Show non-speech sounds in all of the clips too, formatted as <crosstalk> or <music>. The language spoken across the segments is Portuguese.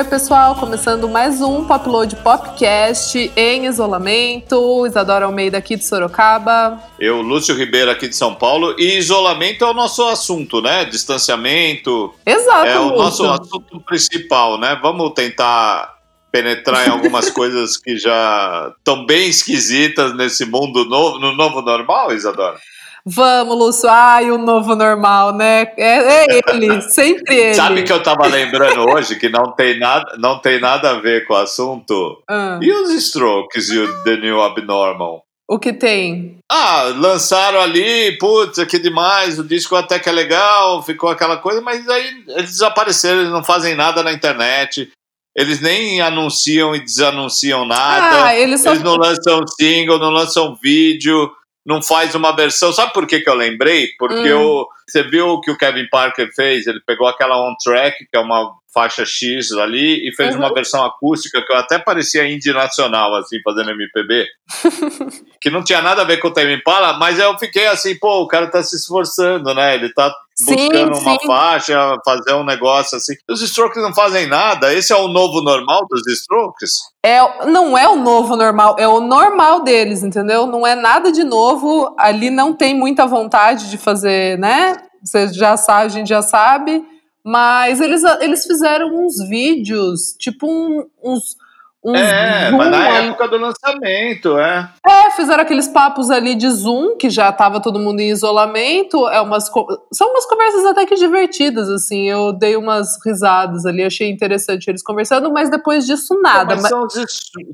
oi, pessoal! Começando mais um Popload Popcast em isolamento. Isadora Almeida aqui de Sorocaba. Eu, Lúcio Ribeiro aqui de São Paulo. E isolamento é o nosso assunto, né? Distanciamento. Exato. É o nosso assunto principal, né? Vamos tentar penetrar em algumas <laughs> coisas que já estão bem esquisitas nesse mundo novo, no novo normal, Isadora? Vamos, Lúcio. Ai, o novo normal, né? É, é ele, <laughs> sempre ele. Sabe que eu tava lembrando hoje que não tem nada, não tem nada a ver com o assunto? Ah. E os Strokes e o The New Abnormal? O que tem? Ah, lançaram ali, putz, que demais, o disco até que é legal, ficou aquela coisa, mas aí eles desapareceram, eles não fazem nada na internet. Eles nem anunciam e desanunciam nada. Ah, eles só- Eles não lançam single, não lançam vídeo, não faz uma versão. Sabe por que, que eu lembrei? Porque Hum. você viu o que o Kevin Parker fez? Ele pegou aquela on track, que é uma faixa X ali, e fez Uhum. uma versão acústica que eu até parecia indie nacional, assim, fazendo MPB. <laughs> que não tinha nada a ver com o Tame Impala, mas eu fiquei assim, pô, o cara tá se esforçando, né? Ele tá Sim, buscando uma sim. faixa, fazer um negócio assim. Os Strokes não fazem nada. Esse é o novo normal dos Strokes? É, não é o novo normal, é o normal deles, entendeu? Não é nada de novo. Ali não tem muita vontade de fazer, né? Você já sabe, a gente já sabe. Mas eles, eles fizeram uns vídeos, tipo um- uns. uns é, mas na aí. época do lançamento, é. É, fizeram aqueles papos ali de Zoom, que já tava todo mundo em isolamento. É umas, são umas conversas até que divertidas, assim. Eu dei umas risadas ali, achei interessante eles conversando, mas depois disso nada. Mas Mas- são, os,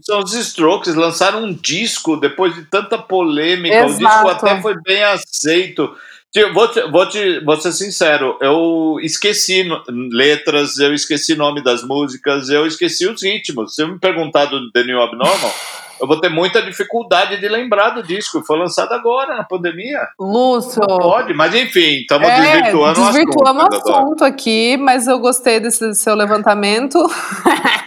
são os Strokes, lançaram um disco depois de tanta polêmica. O disco Exato. até foi bem aceito. Vou, te, vou, te, vou ser sincero, eu esqueci letras, eu esqueci nome das músicas, eu esqueci os ritmos. Se eu me perguntar do The New Abnormal, eu vou ter muita dificuldade de lembrar do disco. Foi lançado agora, na pandemia. Lúcio. Pode, mas enfim, estamos É, desvirtuando desvirtuamos o o assunto. Isadora. assunto aqui, mas eu gostei desse seu levantamento. <laughs>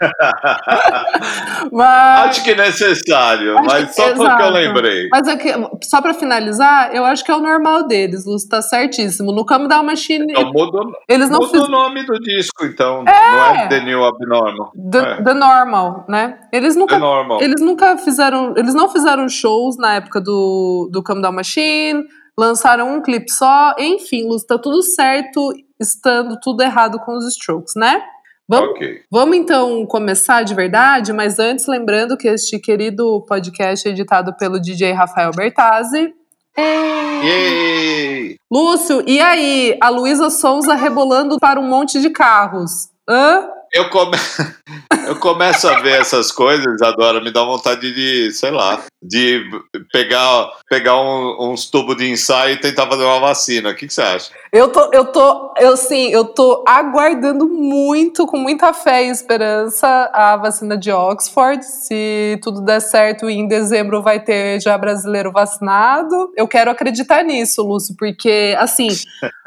<laughs> mas, Acho que é necessário, Acho mas que- só porque exato. eu lembrei. mas é só pra finalizar, eu acho que é o normal deles, Lúcio, tá certíssimo. No Come Down Machine, Então muda, o- eles não muda fizeram. o nome do disco, então. Não é The New Abnormal. The, é, the Normal, né? Eles nunca, The Normal. eles nunca fizeram, eles não fizeram shows na época do, do Come Down Machine, lançaram um clipe só, enfim, Luz, tá tudo certo, estando tudo errado com os Strokes, né? Vamos, Ok. vamos então começar de verdade, mas antes lembrando que este querido podcast é editado pelo DJ Rafael Bertazzi. Yay! Lúcio, e aí? A Luísa Sonza rebolando para um monte de carros. Hã? Eu, come... <laughs> eu começo a ver essas coisas, Adora, me dá vontade de, sei lá, de pegar, pegar um- uns tubos de ensaio e tentar fazer uma vacina. O que, que você acha? Eu tô, eu tô, eu sim, eu tô aguardando muito, com muita fé e esperança, a vacina de Oxford. Se tudo der certo, em dezembro vai ter já brasileiro vacinado. Eu quero acreditar nisso, Lúcio, porque assim,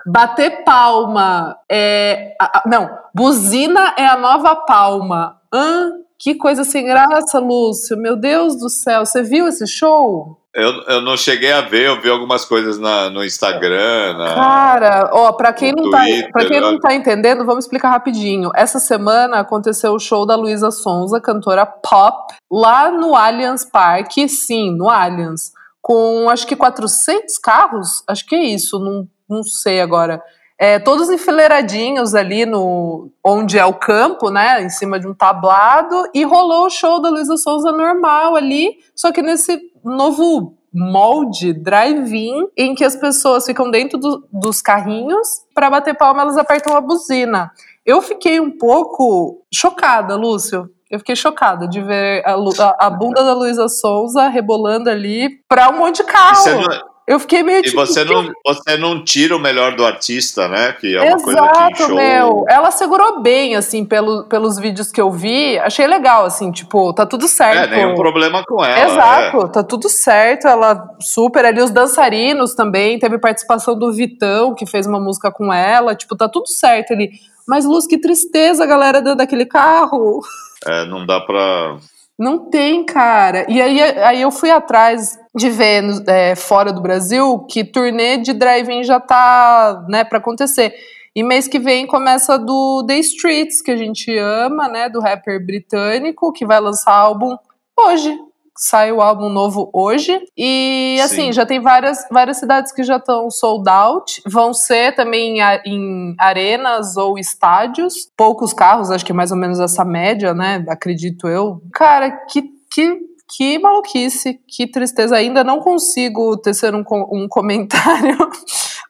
bater palma é. a- a- não, buzina é a nova palma. Hã? Que coisa sem graça, Lúcio. Meu Deus do céu, você viu esse show? Eu, eu não cheguei a ver, eu vi algumas coisas na, no Instagram. Na... Cara, ó, pra quem, não tá, Twitter, pra quem não tá entendendo, vamos explicar rapidinho. Essa semana aconteceu o show da Luísa Sonza, cantora pop, lá no Allianz Parque, sim, no Allianz, com acho que 400 carros, acho que é isso, não, não sei agora. É, todos enfileiradinhos ali no onde é o campo, né, em cima de um tablado, e rolou o show da Luísa Sonza normal ali, só que nesse novo molde drive-in em que as pessoas ficam dentro do- dos carrinhos para bater palma elas apertam a buzina. Eu fiquei um pouco chocada, Lúcio. Eu fiquei chocada de ver a, a- a bunda da Luísa Souza rebolando ali para um monte de E, carro. Eu fiquei meio e tipo. você, "Que não, você não tira o melhor do artista, né? Que é uma coisa que Exato, show... meu. Ela segurou bem, assim, pelo, pelos vídeos que eu vi. Achei legal, assim, tipo, tá tudo É, certo. nenhum problema com ela. é. Exato, tá tudo certo. Ela super ali, os dançarinos também. Teve participação do Vitão, que fez uma música com ela. Tipo, tá tudo certo ali. Mas, Luz, que tristeza, galera, dentro daquele carro. É, não dá pra. Não tem, cara. E aí, aí eu fui atrás de ver é, fora do Brasil que turnê de drive-in já tá, né, pra acontecer. E mês que vem começa do The Streets, que a gente ama, né? Do rapper britânico, que vai lançar álbum hoje. Sai o álbum novo hoje. E assim, Sim. já tem várias, várias cidades que já estão sold out. Vão ser também em, arenas ou estádios. Poucos carros, acho que é mais ou menos essa média, né? Acredito eu. Cara, que, que que maluquice, que tristeza. Ainda não consigo tecer um, um <laughs> comentário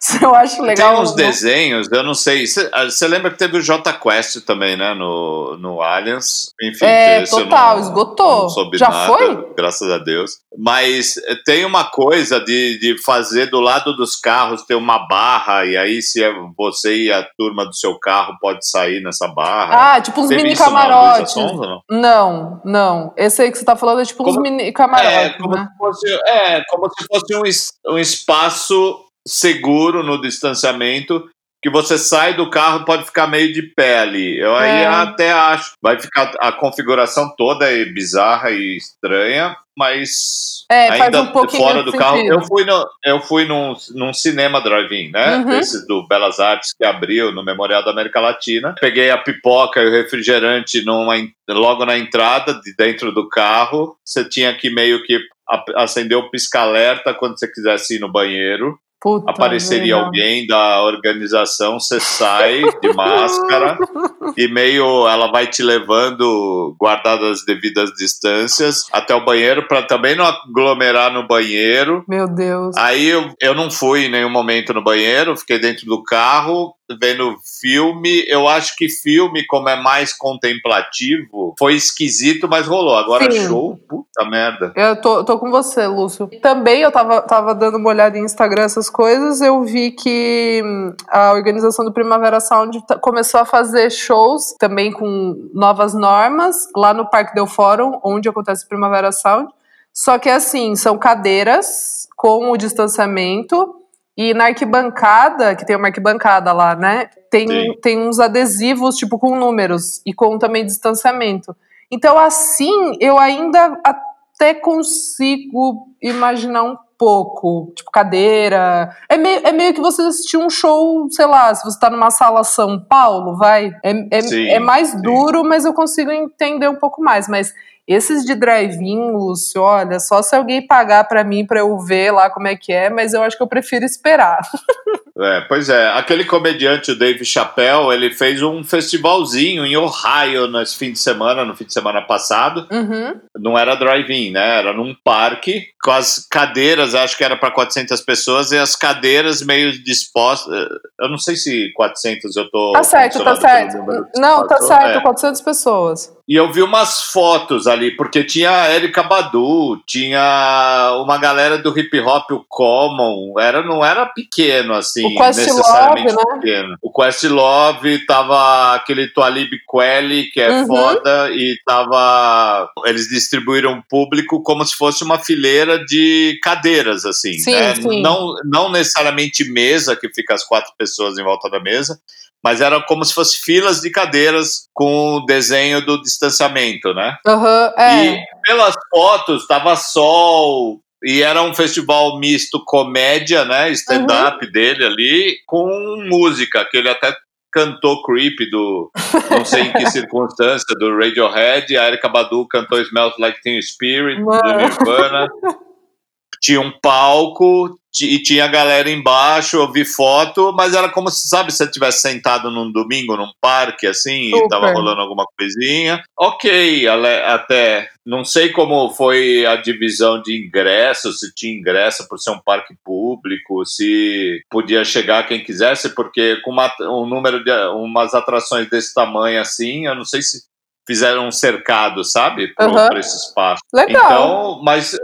<laughs> eu acho legal. Tem uns desenhos, eu não sei. Você ah, lembra que teve o J Quest também, né? No, no Aliens. Enfim, é, total, não, esgotou. Não Já nada, foi? Graças a Deus. Mas eh, tem uma coisa de, de fazer do lado dos carros ter uma barra, e aí se é você e a turma do seu carro pode sair nessa barra. Ah, tipo uns mini camarotes. Não, não, não. Esse aí que você tá falando é tipo como, uns mini camarotes. É, como, né? se, fosse, é, como se fosse um, um espaço seguro no distanciamento que você sai do carro pode ficar meio de ali. Eu aí é. até acho. Vai ficar a configuração toda é bizarra e estranha, mas é, ainda um fora do carro. Eu fui, no, eu fui num, num cinema drive-in, né? Uhum. Esse do Belas Artes que abriu no Memorial da América Latina. Peguei a pipoca e o refrigerante numa, logo na entrada, de dentro do carro. Você tinha que meio que acender o pisca-alerta quando você quisesse ir no banheiro. Puta apareceria alguém da organização, você sai de <laughs> máscara e meio ela vai te levando, guardadas as devidas distâncias, até o banheiro, para também não aglomerar no banheiro. Meu Deus. Aí eu, eu não fui em nenhum momento no banheiro, fiquei dentro do carro, vendo filme. Eu acho que filme, como é mais contemplativo, foi esquisito, mas rolou. Agora Sim. show, puta merda. Eu tô, tô com você, Lúcio. Também eu tava, tava dando uma olhada em Instagram, essas coisas, eu vi que hum, a organização do Primavera Sound começou a fazer shows também com novas normas lá no Parque Del Fórum, onde acontece o Primavera Sound. Só que assim, são cadeiras com o distanciamento e na arquibancada, que tem uma arquibancada lá, né? Tem, tem uns adesivos, tipo, com números e com também distanciamento. Então, assim, eu ainda até consigo imaginar um pouco. Tipo, cadeira. É meio, é meio que você assistir um show, sei lá, se você tá numa sala São Paulo, vai. É, é, sim, é mais sim. duro, mas eu consigo entender um pouco mais. Mas esses de drive-in, Lúcio, olha, só se alguém pagar para mim para eu ver lá como é que é, mas eu acho que eu prefiro esperar. <laughs> É, pois é, aquele comediante, o Dave Chappelle, ele fez um festivalzinho em Ohio nesse fim de semana, no fim de semana passado. Uhum. Não era drive-in, né? Era num parque, com as cadeiras, acho que era para 400 pessoas, e as cadeiras meio dispostas. Eu não sei se 400 eu tô. Tá certo, tá certo. Não, tá certo, é. 400 pessoas. E eu vi umas fotos ali, porque tinha a Erika Badu, tinha uma galera do hip hop, o Common, era, não era pequeno assim, o necessariamente Love, né? pequeno. O Questlove tava aquele Tualib Kweli, que é uhum. foda, e tava. Eles distribuíram público como se fosse uma fileira de cadeiras, assim. Sim, né? sim. Não, não necessariamente mesa, que fica as quatro pessoas em volta da mesa, mas era como se fosse filas de cadeiras com o desenho do distanciamento, né? Uhum, é. E pelas fotos tava sol, e era um festival misto comédia, né? Stand-up uhum. dele ali, com música, que ele até cantou Creep do. Não sei em que <laughs> circunstância, do Radiohead, a Erika Badu cantou Smells Like Teen Spirit, Mano. do Nirvana. <laughs> Tinha um palco, e tinha galera embaixo, eu vi foto, mas era como se, sabe, você tivesse sentado num domingo num parque, assim, Super. e tava rolando alguma coisinha. Ok, até. Não sei como foi a divisão de ingressos, se tinha ingresso por ser um parque público, se podia chegar quem quisesse, porque com uma, um número de umas atrações desse tamanho assim, eu não sei se fizeram um cercado, sabe, para uhum. esse espaço. Legal. Então, mas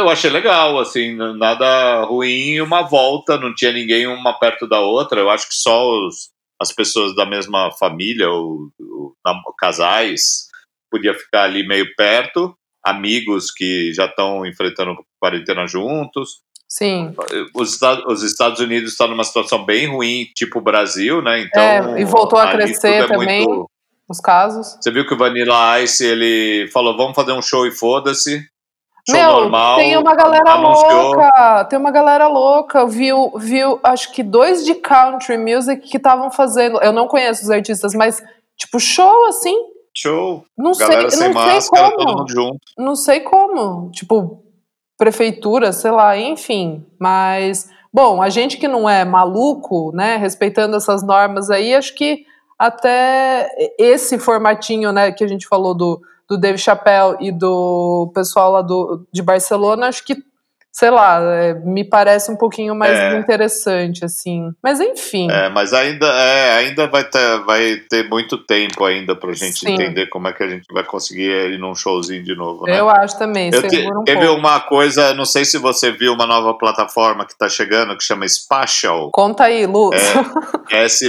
eu achei legal, assim, nada ruim, uma volta, não tinha ninguém uma perto da outra. Eu acho que só os, as pessoas da mesma família, ou, ou casais, podia ficar ali meio perto, amigos que já estão enfrentando quarentena juntos. Sim. Os, os Estados Unidos estão numa situação bem ruim, tipo o Brasil, né? Então, é, e voltou a crescer é também muito... os casos. Você viu que o Vanilla Ice ele falou: vamos fazer um show e foda-se. Show Meu, normal. tem uma galera anunciou. louca, tem uma galera louca, viu, viu, acho que dois de country music que estavam fazendo, eu não conheço os artistas, mas tipo show assim, Show. não Galera sei, não sei máscara, todo como, mundo junto. não sei como, tipo prefeitura, sei lá, enfim, mas bom, a gente que não é maluco, né, respeitando essas normas aí, acho que até esse formatinho, né, que a gente falou do do Dave Chappelle e do pessoal lá do, de Barcelona, acho que, sei lá, é, me parece um pouquinho mais É. interessante, assim. Mas enfim. É, mas ainda, é, ainda vai, ter, vai ter muito tempo ainda pra gente Sim. entender como é que a gente vai conseguir ir num showzinho de novo, né? Eu acho também, Eu te- um teve pouco. uma coisa, não sei se você viu uma nova plataforma que tá chegando, que chama Spatial. Conta aí, Lu. <laughs> S,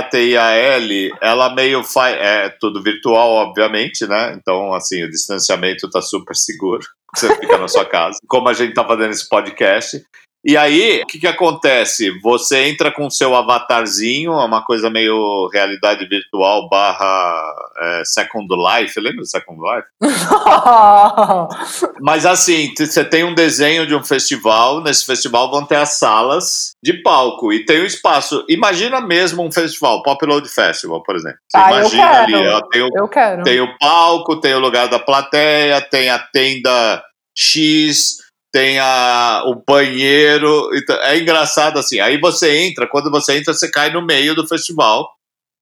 S-P-A-T-I-A-L, ela meio faz. É tudo virtual, obviamente, né? Então, assim, o distanciamento tá super seguro. Você fica na sua casa. Como a gente tá fazendo esse podcast. E aí, o que, que acontece? Você entra com o seu avatarzinho, é uma coisa meio realidade virtual barra é, Second Life. Lembra do Second Life? <laughs> Mas assim, você tem um desenho de um festival, nesse festival vão ter as salas de palco e tem o espaço. Imagina mesmo um festival, Pop Load Festival, por exemplo. Você Ah, eu imagina quero. ali, ó, tem o, Eu quero. tem o palco, tem o lugar da plateia, tem a tenda X, tem a, o banheiro. então, é engraçado assim. Aí você entra, quando você entra, você cai no meio do festival.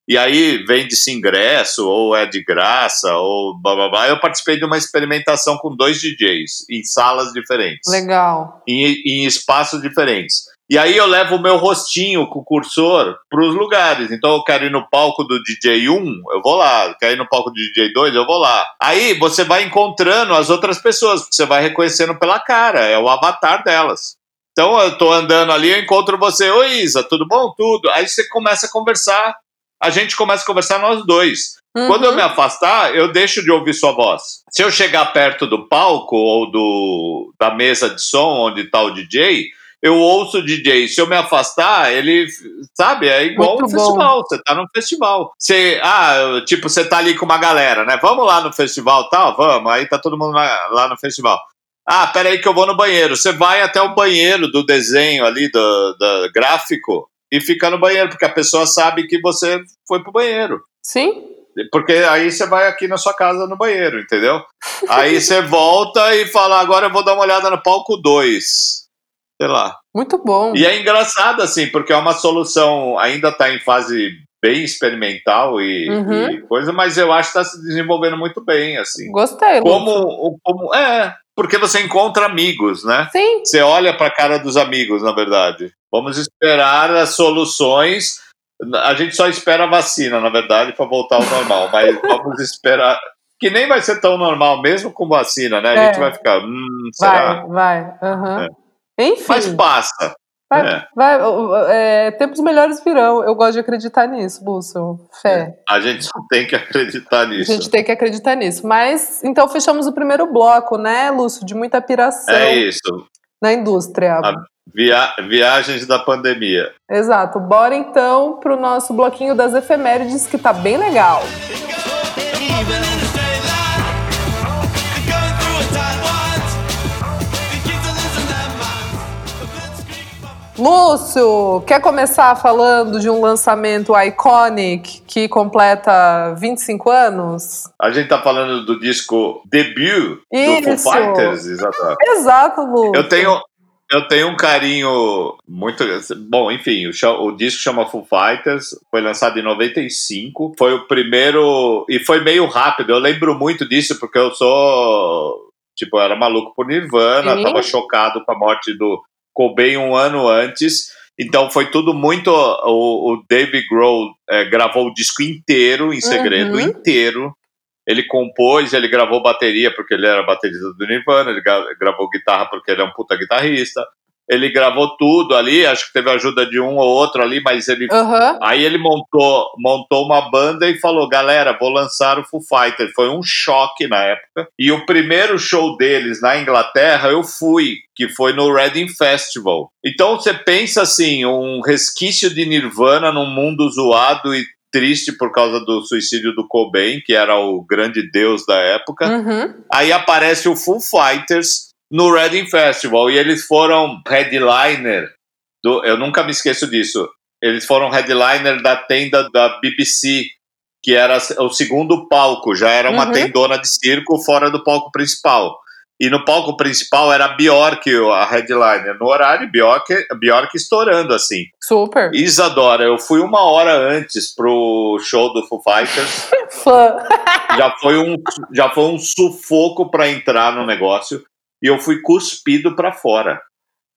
E aí vende-se ingresso, ou é de graça, ou blá blá blá. Eu participei de uma experimentação com dois DJs em salas diferentes, Legal. em, em espaços diferentes. E aí eu levo o meu rostinho com o cursor para os lugares. Então eu quero ir no palco do DJ 1, eu vou lá. Quero ir no palco do DJ 2, eu vou lá. Aí você vai encontrando as outras pessoas, porque você vai reconhecendo pela cara, é o avatar delas. Então eu tô andando ali, eu encontro você, oi Isa, tudo bom? Tudo. Aí você começa a conversar, a gente começa a conversar nós dois. Quando eu Uhum. me afastar, eu deixo de ouvir sua voz. Se eu chegar perto do palco ou do, da mesa de som onde está o DJ, eu ouço o DJ. Se eu me afastar, ele, sabe, é igual Muito um bom. festival. Você tá num festival. Você, ah, tipo, você tá ali com uma galera, né? Vamos lá no festival, tal, vamos. Aí tá todo mundo lá, lá no festival. Ah, peraí que eu vou no banheiro. Você vai até o banheiro do desenho ali, do, do gráfico, e fica no banheiro, porque a pessoa sabe que você foi pro banheiro. Sim? Porque aí você vai aqui na sua casa no banheiro, entendeu? Aí você volta e fala, agora eu vou dar uma olhada no palco 2. Sei lá. Muito bom. E é engraçado, assim, porque é uma solução, ainda está em fase bem experimental e, Uhum. e coisa, mas eu acho que está se desenvolvendo muito bem, assim. Gostei. Como, como. É, porque você encontra amigos, né? Sim. Você olha para a cara dos amigos, na verdade. Vamos esperar as soluções. A gente só espera a vacina, na verdade, para voltar ao normal. Mas <laughs> vamos esperar. Que nem vai ser tão normal, mesmo com vacina, né? A É. gente vai ficar. Hum, será? Vai, vai. Aham. Enfim. Mas passa. Vai, É. vai, é, tempos melhores virão. Eu gosto de acreditar nisso, Lúcio. Fé. A gente só tem que acreditar A nisso. gente tem que acreditar nisso. Mas então fechamos o primeiro bloco, né, Lúcio? De muita piração É isso. na indústria. A- Via... Viagens da pandemia. Exato. Bora então pro nosso bloquinho das efemérides, que tá bem legal. Moving Lúcio, quer começar falando de um lançamento iconic que completa 25 anos? A gente tá falando do disco debut do Foo. Fighters, exatamente. Exato, Lúcio. Eu tenho, eu tenho um carinho muito. Bom, enfim, o, cha- o disco chama Foo Fighters, foi lançado em 95. Foi o primeiro. E foi meio rápido. Eu lembro muito disso porque eu sou. Tipo, eu era maluco por Nirvana, Sim. tava chocado com a morte do Cobain um ano antes. Então foi tudo muito. O, o Dave Grohl eh, gravou o disco inteiro, em segredo, Uhum. inteiro. Ele compôs, ele gravou bateria porque ele era baterista do Nirvana, ele gra- gravou guitarra porque ele é um puta guitarrista. Ele gravou tudo ali, acho que teve a ajuda de um ou outro ali, mas ele Aham. Aí ele montou, montou uma banda e falou: galera, vou lançar o Foo Fighters. Foi um choque na época. E o primeiro show deles na Inglaterra eu fui, que foi no Reading Festival. Então você pensa assim: um resquício de Nirvana num mundo zoado e triste por causa do suicídio do Cobain, que era o grande deus da época. Uhum. Aí aparece o Foo Fighters no Reading Festival e eles foram headliner do, eu nunca me esqueço disso. Eles foram headliner da tenda da BBC, que era o segundo palco, já era uma Uhum. tendona de circo fora do palco principal. E no palco principal era a Bjork, a headliner. No horário, Bjork, Bjork estourando assim. Super. Isadora, eu fui uma hora antes pro show do Foo Fighters. <laughs> Fã. já foi um, já foi um sufoco para entrar no negócio. E eu fui cuspido para fora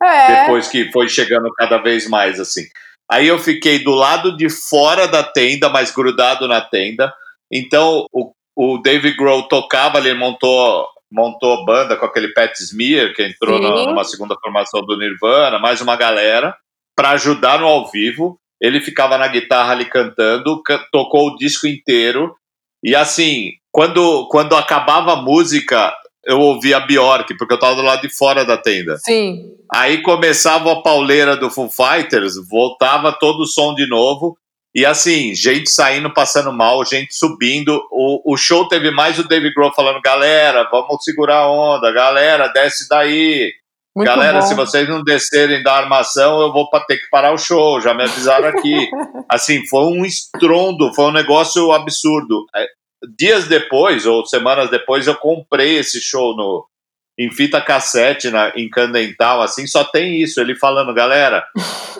É. depois que foi chegando cada vez mais assim. Aí eu fiquei do lado de fora da tenda, mas grudado na tenda. Então o, o David Grohl tocava, ele montou montou banda com aquele Pat Smear, que entrou na- numa segunda formação do Nirvana, mais uma galera, para ajudar no ao vivo. Ele ficava na guitarra ali cantando, ca- tocou o disco inteiro. E assim, quando, quando acabava a música, eu ouvia a Bjork, porque eu tava do lado de fora da tenda. Sim. Aí começava a pauleira do Foo Fighters, voltava todo o som de novo. E assim, gente saindo, passando mal, gente subindo. O, o show teve mais o David Grohl falando: galera, vamos segurar a onda, galera, desce daí. Muito galera, bom. se vocês não descerem da armação, eu vou ter que parar o show, já me avisaram aqui. <laughs> assim, foi um estrondo, foi um negócio absurdo. Dias depois, ou semanas depois, eu comprei esse show no, em fita cassete, na, em Candental, assim, só tem isso, ele falando, galera,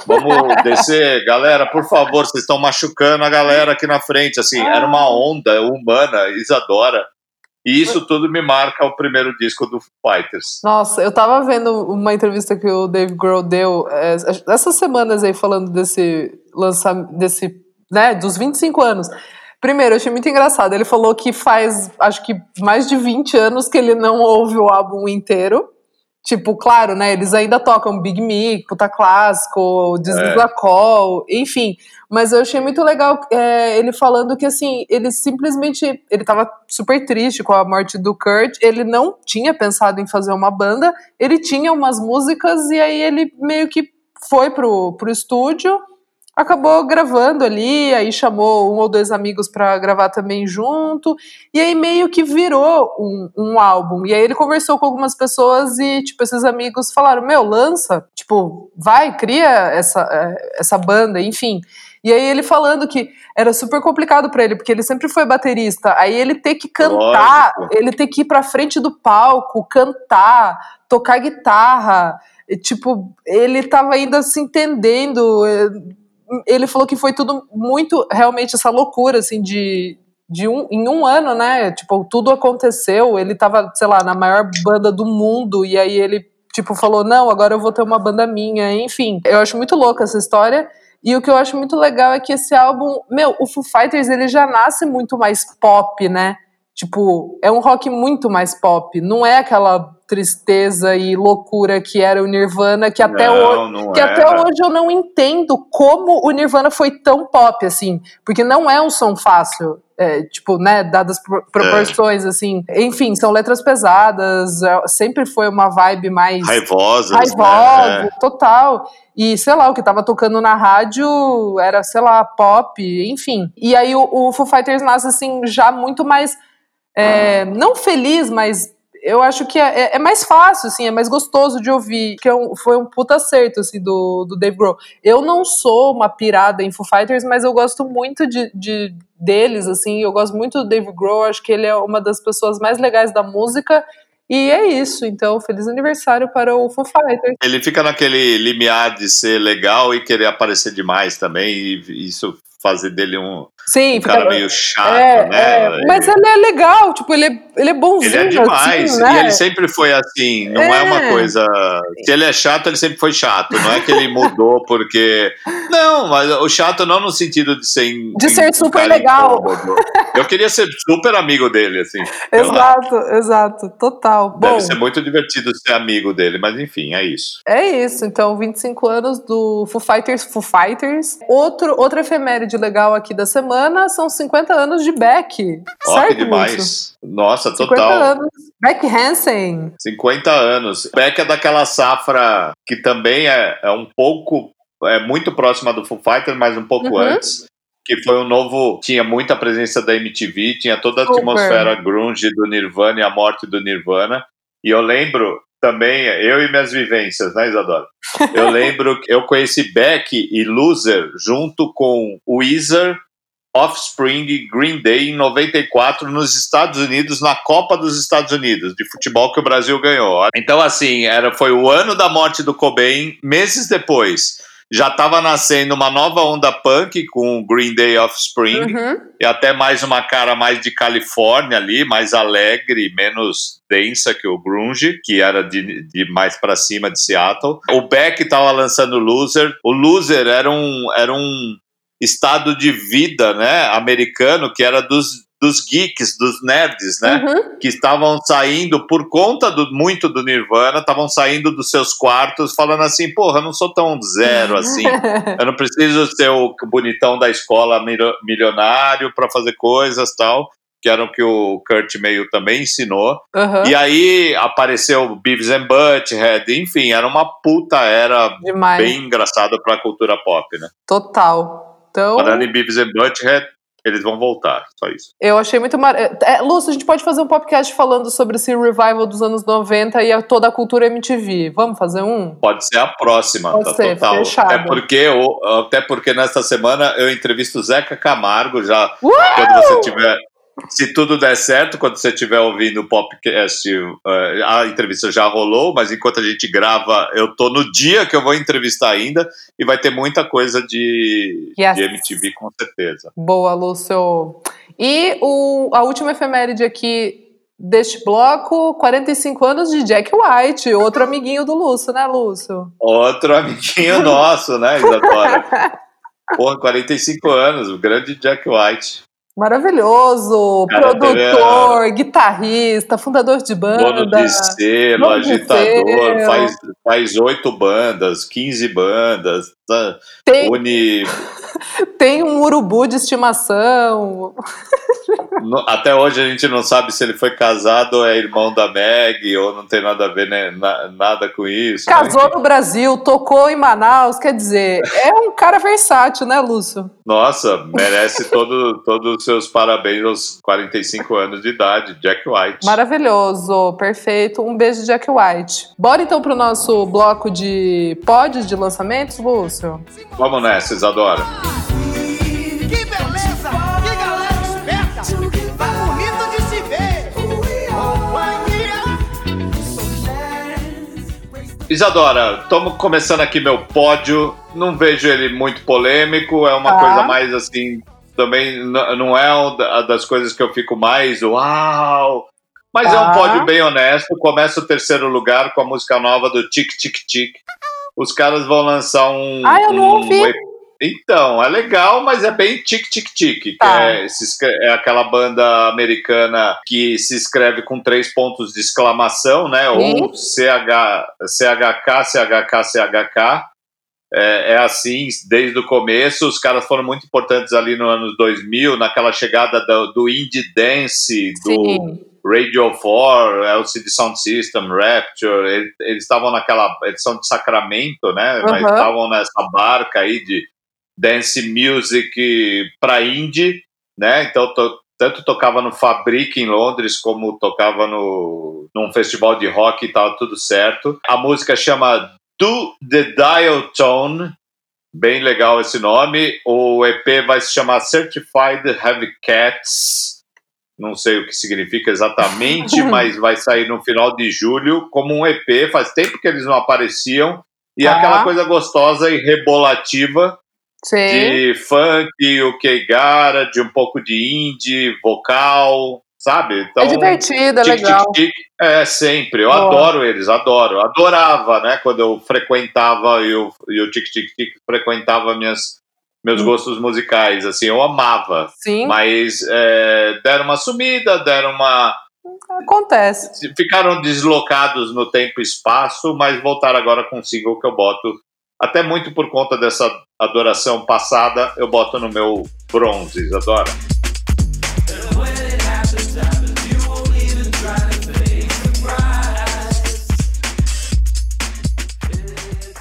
vamos <laughs> descer, galera, por favor, vocês estão machucando a galera aqui na frente, assim, era uma onda humana, Isadora, e isso tudo me marca o primeiro disco do Fighters. Nossa, eu tava vendo uma entrevista que o Dave Grohl deu é, essas semanas aí falando desse lançamento, desse, né, dos 25 anos. Primeiro, eu achei muito engraçado. Ele falou que faz, acho que mais de 20 anos que ele não ouve o álbum inteiro. Tipo, claro, né? Eles ainda tocam Big Me, Puta Clássico, This É. Call, enfim. Mas eu achei muito legal é, ele falando que, assim, ele simplesmente. Ele tava super triste com a morte do Kurt. Ele não tinha pensado em fazer uma banda. Ele tinha umas músicas e aí ele meio que foi pro, pro estúdio acabou gravando ali, aí chamou um ou dois amigos pra gravar também junto, e aí meio que virou um, um álbum. E aí ele conversou com algumas pessoas e, tipo, esses amigos falaram: Meu, lança, tipo, vai, cria essa, eh, essa banda, enfim. E aí ele falando que era super complicado pra ele, porque ele sempre foi baterista, aí ele ter que cantar, Lógico. ele ter que ir pra frente do palco, cantar, tocar guitarra. E, tipo, ele tava ainda se entendendo. Ele falou que foi tudo muito, realmente, essa loucura, assim, de, de um, em um ano, né? Tipo, tudo aconteceu. Ele tava, sei lá, na maior banda do mundo, e aí ele, tipo, falou: não, agora eu vou ter uma banda minha. Enfim, eu acho muito louca essa história. E o que eu acho muito legal é que esse álbum, meu, o Foo Fighters, ele já nasce muito mais pop, né? Tipo, é um rock muito mais pop. Não é aquela tristeza e loucura que era o Nirvana, que até hoje. não, não Que era. até hoje eu não entendo como o Nirvana foi tão pop, assim. Porque não é um som fácil. é, tipo, né, dadas pro- proporções, assim. Enfim, são letras pesadas, é, sempre foi uma vibe mais Raivosas, raivosa, né? total. E, sei lá, o que tava tocando na rádio era, sei lá, pop, enfim. E aí o, o Foo Fighters nasce, assim, já muito mais. é, não feliz, mas eu acho que é, é- é mais fácil, assim, é mais gostoso de ouvir. Que é um- foi um puta acerto, assim, do, do Dave Grohl. Eu não sou uma pirada em Foo Fighters, mas eu gosto muito de, de- deles, assim, eu gosto muito do Dave Grohl, acho que ele é uma das pessoas mais legais da música. E é isso, então, feliz aniversário para o Foo Fighters. Ele fica naquele limiar de ser legal e querer aparecer demais também, e isso fazer dele um, Sim, um fica- cara meio chato, é, né? é, mas ele é legal, tipo, ele é, ele é bonzinho, Ele é demais. assim, né? E ele sempre foi assim. Não é. É. uma coisa. Se ele é chato, ele sempre foi chato. Não é que ele mudou porque. Não, mas o chato não no sentido de ser. in- De ser super legal. incômodo. Eu queria ser super amigo dele, assim. Exato, exato, total. Deve Bom, ser muito divertido ser amigo dele, mas enfim, é isso. é isso. Então, 25 anos do Foo Fighters, Foo Fighters. Outro, outra efeméride legal aqui da semana são 50 anos de Beck. Ó, certo, demais. Lúcio? Nossa, 50 total. anos. Beck Hansen. 50 anos. Beck é daquela safra que também é, é um pouco. É muito próxima do Foo Fighters, mas um pouco Uhum. antes. que foi um novo. Tinha muita presença da MTV, tinha toda a Super. atmosfera grunge do Nirvana e a morte do Nirvana. E eu lembro também, eu e minhas vivências, né, Isadora? Eu <laughs> lembro que eu conheci Beck e Loser junto com Weezer, Offspring Green Day em 94 nos Estados Unidos, na Copa dos Estados Unidos de futebol que o Brasil ganhou. Então, assim, era, foi o ano da morte do Cobain, meses depois. Já estava nascendo uma nova onda punk com Green Day Offspring Uhum. e até mais uma cara mais de Califórnia ali, mais alegre, menos densa que o grunge, que era de, de mais pra cima de Seattle. O Beck tava lançando Loser. O Loser era um era um estado de vida, né, americano que era dos dos geeks, dos nerds, né? Uhum. que estavam saindo por conta do muito do Nirvana, estavam saindo dos seus quartos falando assim, porra, eu não sou tão zero assim. <laughs> Eu não preciso ser o bonitão da escola milio- milionário para fazer coisas tal, que era o que o Kurt Meio também ensinou. Uhum. E aí apareceu Beavis and Butthead, enfim, era uma puta era Demais. bem engraçada para a cultura pop, né? Total. Então, Falando em Beavis and Butthead, eles vão voltar, só isso. eu achei muito mar... é, Lúcio, a gente pode fazer um podcast falando sobre esse revival dos anos 90 e a- toda a cultura MTV. Vamos fazer um? Pode ser a próxima, Pode tá ser, total. fechado. Até porque, o- até porque nesta semana eu entrevisto o Zeca Camargo, já Uh! quando você tiver. Se tudo der certo, quando você estiver ouvindo o podcast, eh, a entrevista já rolou, mas enquanto a gente grava, eu tô no dia que eu vou entrevistar ainda e vai ter muita coisa de, Yes. de MTV com certeza. Boa, Lúcio. E o, a última efeméride aqui deste bloco, 45 anos de Jack White, outro amiguinho do Lúcio, né, Lúcio? Outro amiguinho <laughs> nosso, né, Isadora? Porra, 45 anos, o grande Jack White. Maravilhoso, Cara, produtor, guitarrista, fundador de Dono banda. de selo, Dono de agitador, selo. faz faz oito bandas, 15 bandas, tá? Tem, une. <laughs> tem um urubu de estimação. Até hoje a gente não sabe se ele foi casado ou é irmão da Meg ou não tem nada a ver, né, na- nada com isso. né? Casou no Brasil, tocou em Manaus, quer dizer, é um cara versátil, né, Lúcio? Nossa, merece todo, todos os seus parabéns aos 45 anos de idade, Jack White. Maravilhoso, perfeito. Um beijo, Jack White. Bora então pro nosso bloco de pods de lançamentos, Lúcio? Vamos nessa, Isadora. Isadora, estamos começando aqui meu pódio. Não vejo ele muito polêmico, é uma Tá. coisa mais assim. Também não é uma das coisas que eu fico mais uau. Mas é Tá. um pódio bem honesto. Começa o terceiro lugar com a música nova do Tic Tic Tic. Os caras vão lançar um. Ah, eu não um ouvi. Então, é legal, mas é bem tic tic tic. que Tá. é, é aquela banda americana que se escreve com três pontos de exclamação, né? Ou CH, CHK, CHK, CHK. É, é assim desde o começo. Os caras foram muito importantes ali no ano 2000, naquela chegada do, do indie dance, do Sim. Radio 4, LCD Sound System, Rapture, ele- eles estavam naquela. Eles são de Sacramento, né? Mas Aham. estavam nessa barca aí de dance music para indie, né? Então, to- tanto tocava no Fabric em Londres, como tocava no, num festival de rock e tava tudo certo. A música chama Do the Dial Tone. Bem legal esse nome. O EP vai se chamar Certified Heavy Cats não sei o que significa exatamente, <laughs> mas vai sair no final de julho como um EP. Faz tempo que eles não apareciam. E Tá. aquela coisa gostosa e rebolativa Sim. de funk, o que garage, um pouco de indie, vocal, sabe? Então, é divertido, é tic, legal. tic, tic, é sempre. Eu Boa. adoro eles, adoro. Adorava, né? Quando eu frequentava e o, e o Tic Tic Tic frequentava minhas, meus Hum. gostos musicais. Assim, eu amava. Sim, Mas é, deram uma sumida, deram uma. acontece. Ficaram deslocados no tempo e espaço, mas voltaram agora com um single que eu boto. Até muito por conta dessa adoração passada, eu boto no meu bronze, adora.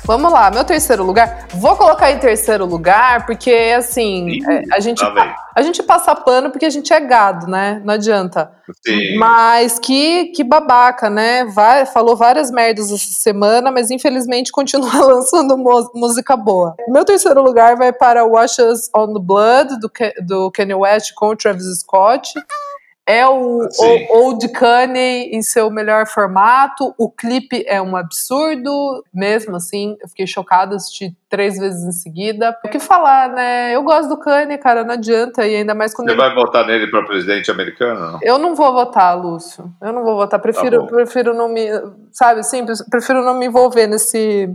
Vamos lá, meu terceiro lugar. Vou colocar em terceiro lugar, porque assim, é, a, gente, vem. a gente passa pano porque a gente é gado, né? Não adianta. Sim. Mas que, que babaca, né? Vai, falou várias merdas essa semana, mas infelizmente continua <laughs> lançando música boa. Meu terceiro lugar vai para Wash Us on the Blood, do, Ke- do Kanye West com o Travis Scott. É o, Sim. o Old Kanye em seu melhor formato. O clipe é um absurdo, mesmo assim. Eu fiquei chocada, assisti três vezes em seguida. O que falar, né? Eu gosto do Kanye, cara, não adianta. E ainda mais quando Você ele vai votar nele para presidente americano? Não? eu não vou votar, Lúcio. Eu não vou votar. Prefiro, Tá prefiro não me. Sabe assim? Prefiro não me envolver nesse,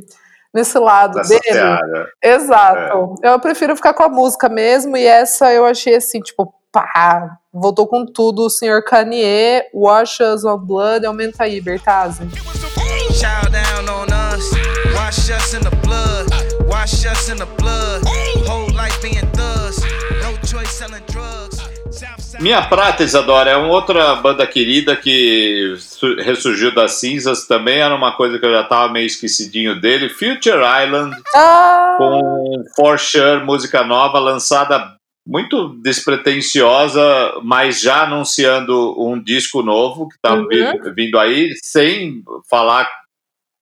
nesse lado Nessa dele. seara. Exato. Eu prefiro ficar com a música mesmo. E essa eu achei assim, tipo, pá, voltou com tudo. O senhor Kanye, Wash Us on Blood, aumenta aí, Bertazzi. Minha Prata, Isadora, é uma outra banda querida que su- ressurgiu das cinzas. Também era uma coisa que eu já estava meio esquecidinho dele. Future Island, Ah! com For Sure, música nova, lançada muito despretensiosa, mas já anunciando um disco novo que está Uhum. vindo aí, sem falar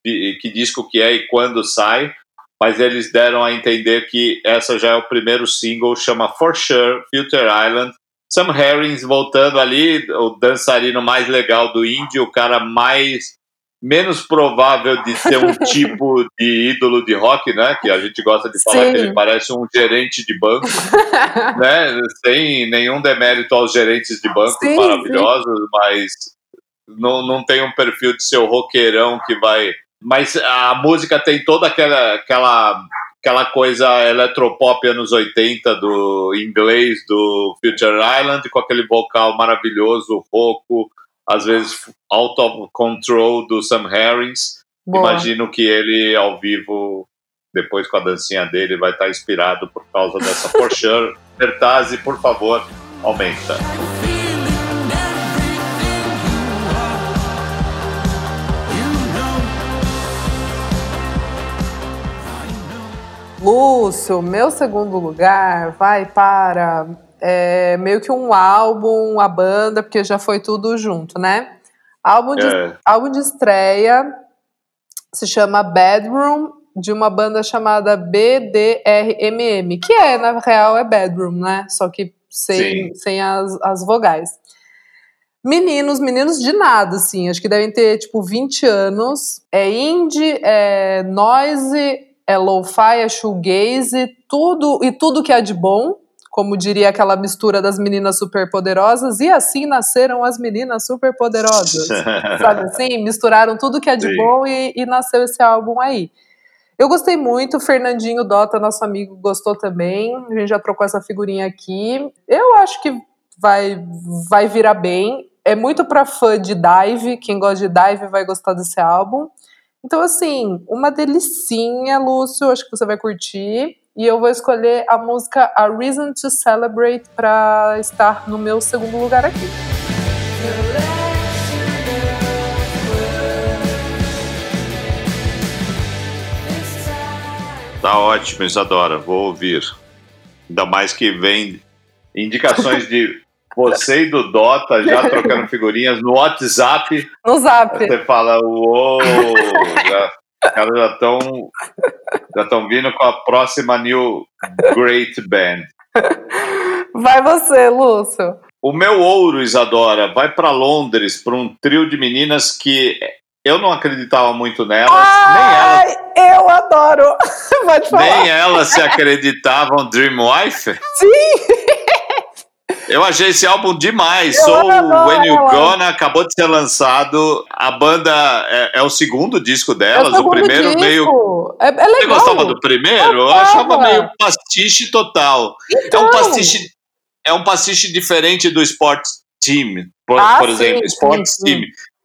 que, que disco que é e quando sai. Mas eles deram a entender que essa já é o primeiro single, chama For Sure, Future Island. Sam Harris voltando ali, o dançarino mais legal do indie, o cara mais menos provável de ser um <laughs> tipo de ídolo de rock, né? Que a gente gosta de falar Sim. que ele parece um gerente de banco, <laughs> né? Sem nenhum demérito aos gerentes de banco Sim, maravilhosos, mas não, não tem um perfil de ser o roqueirão que vai. Mas a música tem toda aquela aquela aquela coisa eletropop anos 80 do inglês do Future Island com aquele vocal maravilhoso, rouco, às vezes out of control do Sam Harris. Boa. Imagino que ele ao vivo depois com a dancinha dele vai estar inspirado por causa dessa For <laughs> Sure. Bertazzi, por favor, aumenta. Lúcio, meu segundo lugar vai para é, meio que um álbum, a banda, porque já foi tudo junto, né? Álbum de, É. álbum de estreia se chama Bedroom, de uma banda chamada BDRMM, que é, na real, é Bedroom, né? Só que sem, sem as, as vogais. Meninos, meninos de nada, assim, acho que devem ter, tipo, 20 anos. É indie, é noise, é lo-fi, é shoegaze, tudo, e tudo que é de bom, como diria aquela mistura das meninas superpoderosas, e assim nasceram as meninas superpoderosas. <laughs> Sabe assim? Misturaram tudo que é de Sim. bom e, e nasceu esse álbum aí. Eu gostei muito, o Fernandinho Dota, nosso amigo, gostou também. A gente já trocou essa figurinha aqui. Eu acho que vai, vai virar bem. É muito pra fã de dive. Quem gosta de dive vai gostar desse álbum. Então, assim, uma delicinha, Lúcio. Acho que você vai curtir. E eu vou escolher a música A Reason to Celebrate pra estar no meu segundo lugar aqui. Tá ótimo, Isadora, vou ouvir. Ainda mais que vem indicações de você e do Dota já trocando figurinhas no WhatsApp. No zap. Você fala, uou, já, <laughs> os caras já estão já estão vindo com a próxima New Great Band. Vai você, Lúcio. O meu ouro, Isadora, vai para Londres, para um trio de meninas que eu não acreditava muito nelas, Ai, eu adoro. <laughs> Pode falar. nem elas, nem elas se acreditavam Dream Wife. Sim. Eu achei esse álbum demais. Eu Sou adoro When You. Gonna, acabou de ser lançado. A banda é, é o segundo disco delas. É o segundo primeiro disco. meio. É, é Você legal. gostava do primeiro? Eu Gostava. achava meio pastiche total. Então. É um pastiche, é um pastiche diferente do Sports Team, por, Ah, por exemplo. sim, Sports sim. Team.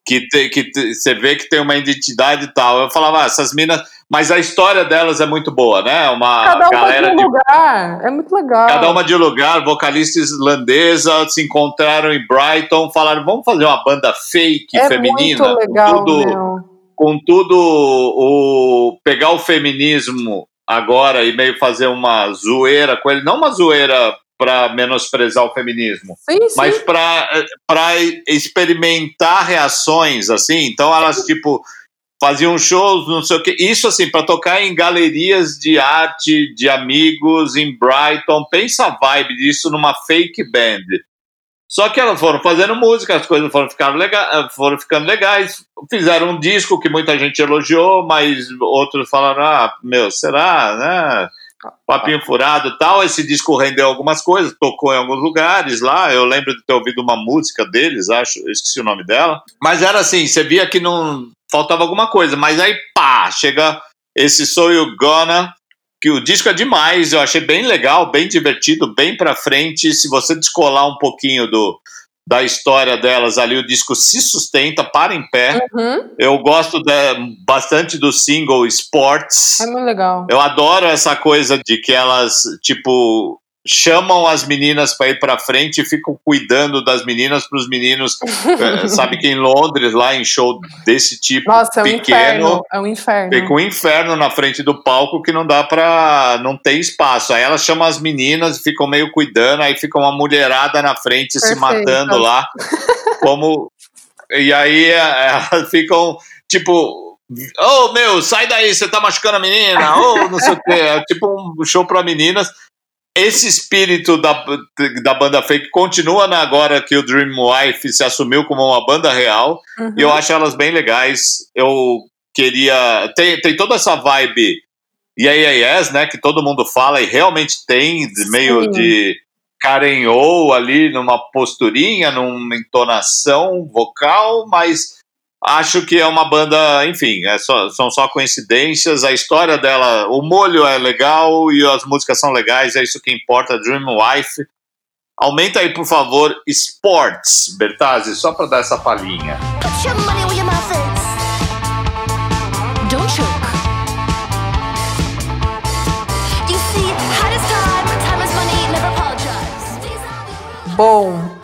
Que, te- que te- você vê que tem uma identidade e tal. Eu falava, ah, essas minas. Mas a história delas é muito boa, né? Uma Cada um galera de um lugar. É muito legal. Cada uma de lugar, vocalista islandesa, se encontraram em Brighton, falaram, vamos fazer uma banda fake é feminina? muito legal, tudo, meu. com tudo o pegar o feminismo agora e meio fazer uma zoeira com ele, não uma zoeira para menosprezar o feminismo, Sim, sim. mas para experimentar reações assim. Então elas tipo faziam shows, não sei o que. Isso assim para tocar em galerias de arte de amigos em Brighton. Pensa a vibe disso numa fake band. Só que elas foram fazendo música, as coisas foram ficando, lega foram ficando legais. Fizeram um disco que muita gente elogiou, mas outros falaram: ah, meu, será, né? Papinho furado tal. Esse disco rendeu algumas coisas, tocou em alguns lugares lá. Eu lembro de ter ouvido uma música deles, acho, esqueci o nome dela. Mas era assim: você via que não faltava alguma coisa. Mas aí, pá, chega esse So You Gonna que o disco é demais, eu achei bem legal, bem divertido, bem pra frente. Se você descolar um pouquinho do, da história delas ali, o disco se sustenta, para em pé. Uhum. Eu gosto de- bastante do single Sports. É muito legal. Eu adoro essa coisa de que elas, tipo, chamam as meninas para ir para frente e ficam cuidando das meninas para os meninos. <laughs> eh, sabe que em Londres, lá em show desse tipo Nossa, é um pequeno, inferno. É um inferno. Fica um inferno na frente do palco que não dá pra. não tem espaço. Aí elas chamam as meninas e ficam meio cuidando, aí fica uma mulherada na frente se Perfeito. matando lá. <laughs> Como. E aí eh, elas ficam, tipo. Ô meu, sai daí, você tá machucando a menina, ou não sei o quê. É tipo um show pra meninas. Esse espírito da, da banda fake continua na, agora que o Dream Wife se assumiu como uma banda real. Uhum. E eu acho elas bem legais. Eu queria. Tem, tem toda essa vibe yes, né? Que todo mundo fala e realmente tem, de meio Sim. de Karen O ali numa posturinha, numa entonação vocal, mas acho que é uma banda, enfim, é só- são só coincidências. A história dela, o molho é legal e as músicas são legais, é isso que importa. Dream Wife. Aumenta aí, por favor, Sports, Bertazzi, só para dar essa palhinha. Put your money where your mouth is. Don't choke. You see, hardest time, time is money, never apologize. These are the Bom,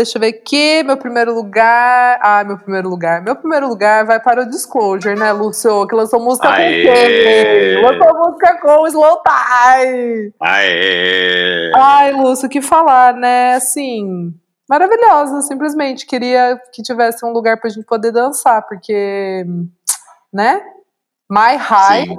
deixa eu ver aqui. Meu primeiro lugar. Ah, meu primeiro lugar. Meu primeiro lugar vai para o Disclosure, né, Lúcio? Que lançou música Aê! com quem? Lançou música com o Slow Tie. Aê! Ai, Lúcio, o que falar, né? Assim, maravilhosa, simplesmente. Queria que tivesse um lugar pra gente poder dançar, porque, né? My High, Sim.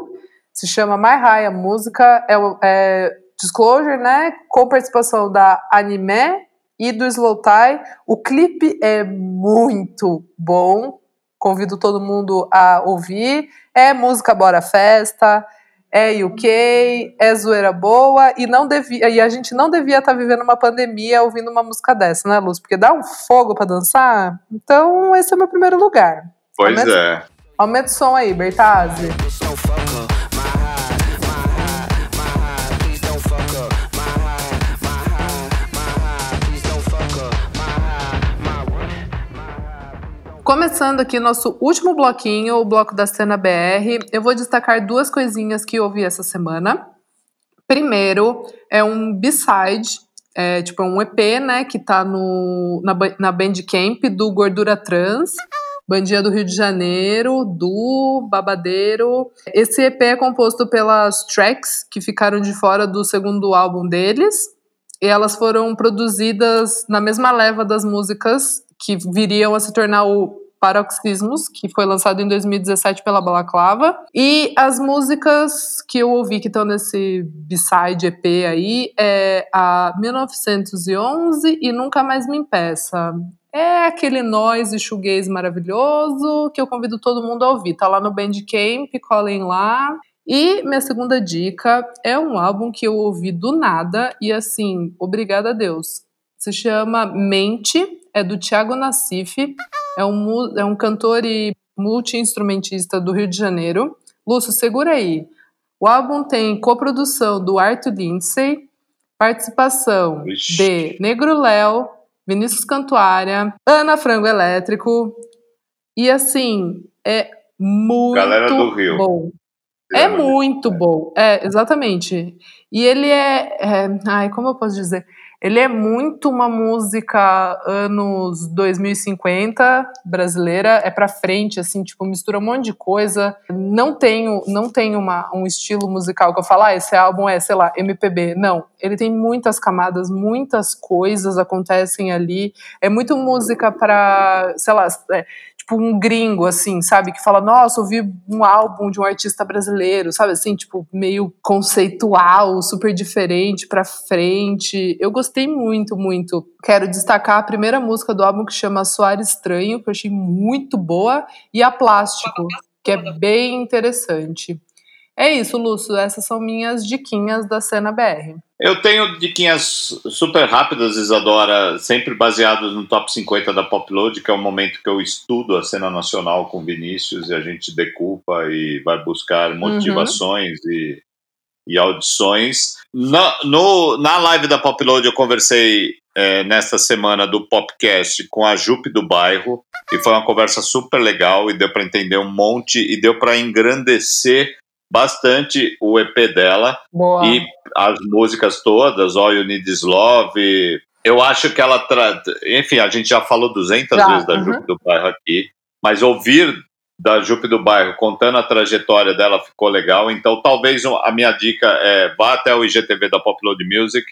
se chama My High, a música é, é Disclosure, né? Com participação da Anime e do Slow Tie. O clipe é muito bom, convido todo mundo a ouvir. É música Bora Festa, é UK, é zoeira boa e não devia e a gente não devia estar vivendo uma pandemia ouvindo uma música dessa, né, Luz? Porque dá um fogo pra dançar. Então, esse é o meu primeiro lugar. Pois Aumenta- é. Aumenta o som aí, Bertazzi. Começando aqui nosso último bloquinho, o bloco da cena BR, eu vou destacar duas coisinhas que ouvi essa semana. Primeiro, é um B-side, é tipo um EP, né, que tá no, na, na Bandcamp do Gordura Trans, bandinha do Rio de Janeiro, do Babadeiro. Esse EP é composto pelas tracks que ficaram de fora do segundo álbum deles, e elas foram produzidas na mesma leva das músicas que viriam a se tornar o Paroxismos, que foi lançado em 2017 pela Balaclava. E as músicas que eu ouvi que estão nesse B-side EP aí é a 1911 e Nunca Mais Me Impeça. É aquele noise shoegaze maravilhoso que eu convido todo mundo a ouvir. Tá lá no Bandcamp, colhem lá. E minha segunda dica é um álbum que eu ouvi do nada e assim, obrigada a Deus. Se chama Mente, é do Thiago Nassif, é um, é um cantor e multi-instrumentista do Rio de Janeiro. Lúcio, segura aí. O álbum tem coprodução do Arthur Lindsay, participação Ixi. de Negro Léo, Vinícius Cantuária, Ana Frango Elétrico. E assim, é muito Galera do Rio. bom. É muito bom. É, exatamente. E ele é, é- Ai, como eu posso dizer? Ele é muito uma música anos 2050 brasileira, é pra frente, assim, tipo, mistura um monte de coisa. Não tenho, não tem uma, um estilo musical que eu falo, ah, esse álbum é, sei lá, MPB. Não, ele tem muitas camadas, muitas coisas acontecem ali. É muito música pra, sei lá, é, tipo um gringo, assim, sabe? Que fala, nossa, ouvi um álbum de um artista brasileiro, sabe? Assim, tipo, meio conceitual, super diferente, pra frente. Eu gostei muito, muito. Quero destacar a primeira música do álbum que chama Soar Estranho, que eu achei muito boa, e a Plástico, que é bem interessante. É isso, Lúcio. Essas são minhas diquinhas da cena BR. Eu tenho diquinhas super rápidas, Isadora, sempre baseadas no top 50 da Popload, que é o momento que eu estudo a cena nacional com Vinícius e a gente decupa e vai buscar motivações e, e audições. Na, no, na live da Popload eu conversei é, nesta semana do Popcast com a Jupe do Bairro e foi uma conversa super legal e deu para entender um monte e deu para engrandecer bastante o EP dela Boa. e as músicas todas, All You Need Is Love. Eu acho que ela. Tra... Enfim, a gente já falou 200 Já, vezes da uhum. Jupe do Bairro aqui, mas ouvir da Jupe do Bairro contando a trajetória dela ficou legal. Então, talvez a minha dica é vá até o IGTV da Popload Music,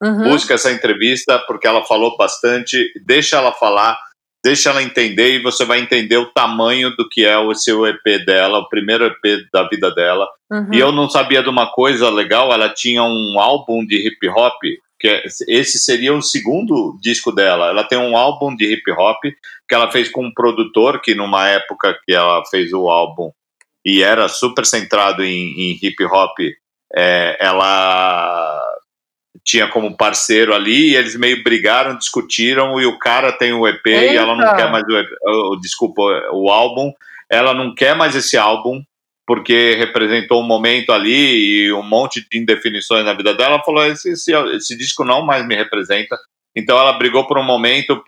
Uhum. busca essa entrevista, porque ela falou bastante, deixa ela falar, deixa ela entender e você vai entender o tamanho do que é o seu EP dela, o primeiro EP da vida dela. Uhum. E eu não sabia de uma coisa legal, ela tinha um álbum de hip hop, que é- esse seria o segundo disco dela. Ela tem um álbum de hip hop que ela fez com um produtor que numa época que ela fez o álbum e era super centrado em, em hip hop, é, ela tinha como parceiro ali e eles meio brigaram, discutiram e o cara tem o EP e ela não Eita! quer mais o, EP, desculpa, o álbum, ela não quer mais esse álbum porque representou um momento ali e um monte de indefinições na vida dela, ela falou, esse, esse, esse disco não mais me representa, então ela brigou por um momento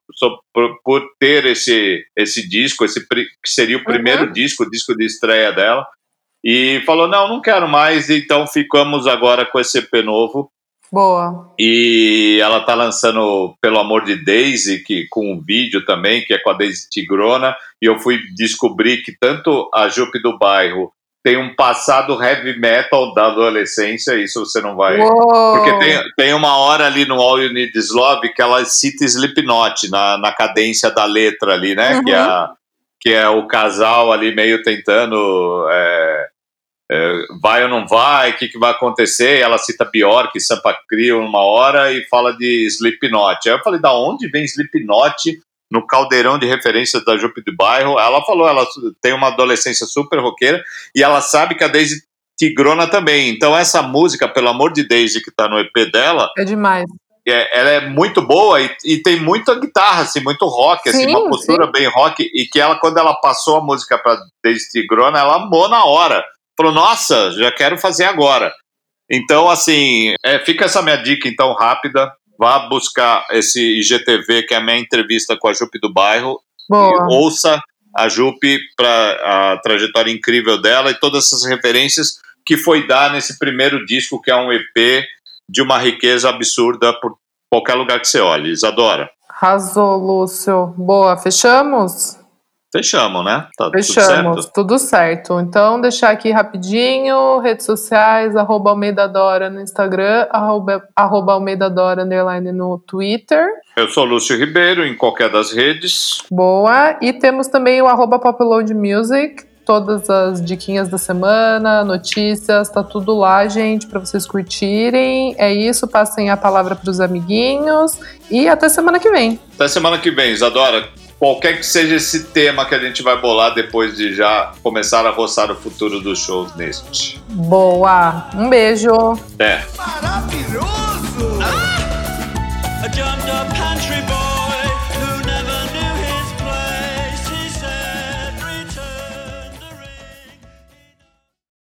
por, por ter esse, esse disco, esse que seria o primeiro disco, o disco de estreia dela, e falou, não, não quero mais, então ficamos agora com esse EP novo, Boa. e ela tá lançando Pelo Amor de Daisy, que, com um vídeo também, que é com a Daisy Tigrona, e eu fui descobrir que tanto a Jupe do Bairro tem um passado heavy metal da adolescência, isso você não vai... Uou. Porque tem, tem uma hora ali no All You Need Is Love que ela cita Slipknot na, na cadência da letra ali, né? Uhum. Que, é a- que é o casal ali meio tentando... é, é, vai ou não vai, o que, que vai acontecer? Ela cita Bjork, Sampa Crio numa hora e fala de Slipknot. Aí eu falei, da onde vem Slipknot no caldeirão de referências da Jupe do Bairro? Ela falou, ela tem uma adolescência super roqueira e ela sabe que a Daisy Tigrona também. Então essa música, pelo amor de Daisy, que tá no EP dela, É demais. é- ela é muito boa e, e tem muita guitarra, assim, muito rock, assim, Sim, uma postura bem rock, e que ela, quando ela passou a música pra Daisy Tigrona, ela amou na hora. Falou, nossa, já quero fazer agora. Então, assim, é, fica essa minha dica, então, rápida. Vá buscar esse IGTV, que é a minha entrevista com a Jupe do Bairro, Boa. e ouça a Jupe para a trajetória incrível dela e todas essas referências que foi dar nesse primeiro disco, que é um EP de uma riqueza absurda por qualquer lugar que você olhe. Isadora, Arrasou, Lúcio. Boa, fechamos? Fechamos, né? Tá tudo Fechamos, certo? tudo certo. Então, deixar aqui rapidinho, redes sociais, arroba Almeida Dora no Instagram, arroba, arroba Almeida Dora underline no Twitter. Eu sou Lúcio Ribeiro, em qualquer das redes. Boa. E temos também o arroba Popload Music, todas as diquinhas da semana, notícias, tá tudo lá, gente, para vocês curtirem. É isso, passem a palavra para os amiguinhos e até semana que vem. Até semana que vem, Isadora qualquer que seja esse tema que a gente vai bolar depois de já começar a roçar o futuro dos shows neste. Boa! Um beijo! É. Maravilhoso! Ah!